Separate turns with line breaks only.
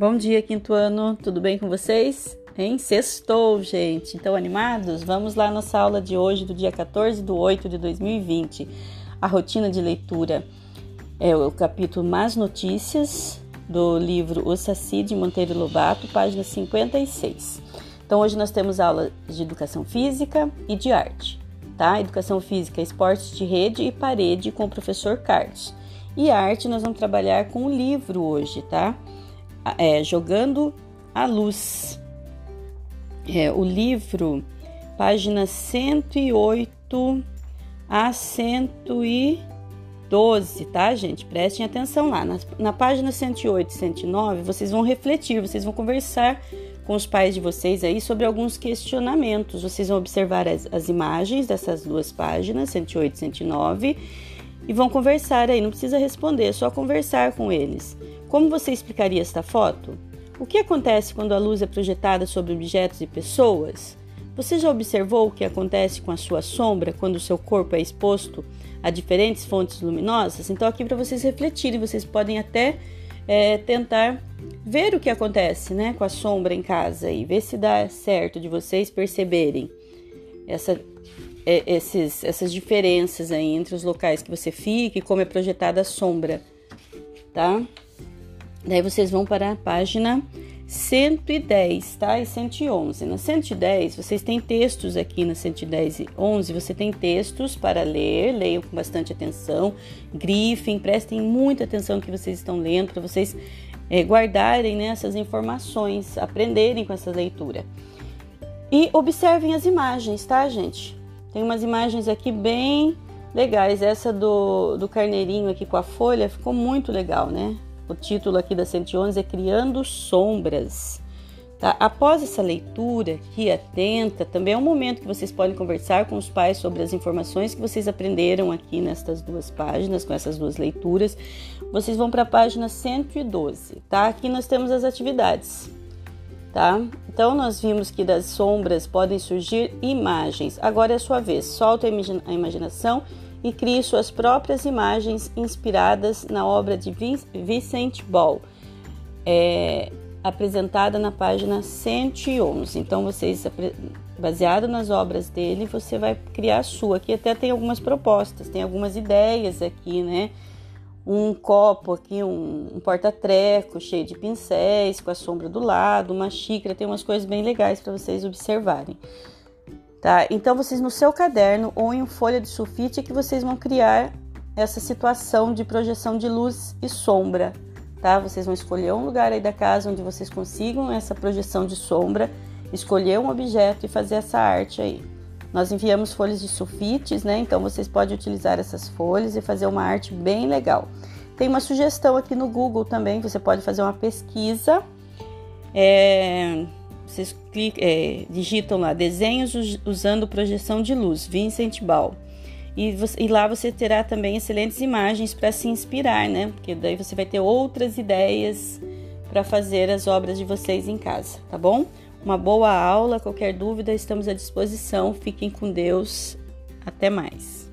Bom dia, quinto ano, tudo bem com vocês? Hein? Sextou, gente. Então, animados? Vamos lá nossa aula de hoje, do dia 14 de 8 de 2020. A rotina de leitura é o capítulo Mais Notícias do livro O Saci de Monteiro Lobato, página 56. Então, hoje nós temos aula de educação física e de arte, tá? Educação física, esportes de rede e parede com o professor Carlos. E arte, nós vamos trabalhar com o livro hoje, tá? É, Jogando a Luz. É, o livro, página 108 a 112, tá, gente? Prestem atenção lá. Na, na página 108 e 109, vocês vão refletir, vocês vão conversar com os pais de vocês aí sobre alguns questionamentos. Vocês vão observar as, as imagens dessas duas páginas, 108 e 109, e vão conversar aí. Não precisa responder, é só conversar com eles. Como você explicaria esta foto? O que acontece quando a luz é projetada sobre objetos e pessoas? Você já observou o que acontece com a sua sombra quando o seu corpo é exposto a diferentes fontes luminosas? Então, aqui para vocês refletirem, vocês podem até é, tentar ver o que acontece né, com a sombra em casa e ver se dá certo de vocês perceberem essa, é, esses, essas diferenças aí entre os locais que você fica e como é projetada a sombra, tá? Daí vocês vão para a página 110, tá? E 111. Na 110, vocês têm textos aqui na 110 e 11, você tem textos para ler, leiam com bastante atenção, grifem, prestem muita atenção que vocês estão lendo, para vocês é, guardarem né, essas informações, aprenderem com essa leitura. E observem as imagens, tá, gente? Tem umas imagens aqui bem legais. Essa do, do carneirinho aqui com a folha ficou muito legal, né? O título aqui da 111 é Criando Sombras. Tá? Após essa leitura aqui atenta, também é um momento que vocês podem conversar com os pais sobre as informações que vocês aprenderam aqui nestas duas páginas, com essas duas leituras. Vocês vão para a página 112, tá? Aqui nós temos as atividades, tá? Então nós vimos que das sombras podem surgir imagens. Agora é a sua vez. Solta a imaginação e crie suas próprias imagens inspiradas na obra de Vicente Ball, é, apresentada na página 111. Então, vocês, baseado nas obras dele, você vai criar a sua. Aqui até tem algumas propostas, tem algumas ideias aqui, né? Um copo aqui, um, um porta-treco cheio de pincéis com a sombra do lado, uma xícara, tem umas coisas bem legais para vocês observarem. Tá? Então vocês no seu caderno ou em folha de sulfite é que vocês vão criar essa situação de projeção de luz e sombra, tá? Vocês vão escolher um lugar aí da casa onde vocês consigam essa projeção de sombra, escolher um objeto e fazer essa arte aí. Nós enviamos folhas de sulfites, né? Então vocês podem utilizar essas folhas e fazer uma arte bem legal. Tem uma sugestão aqui no Google também, você pode fazer uma pesquisa. É vocês clicam, é, digitam lá desenhos usando projeção de luz, Vincent Ball. E, você, e, lá você terá também excelentes imagens para se inspirar, né? Porque daí você vai ter outras ideias para fazer as obras de vocês em casa, tá bom? Uma boa aula, qualquer dúvida, estamos à disposição. Fiquem com Deus. Até mais.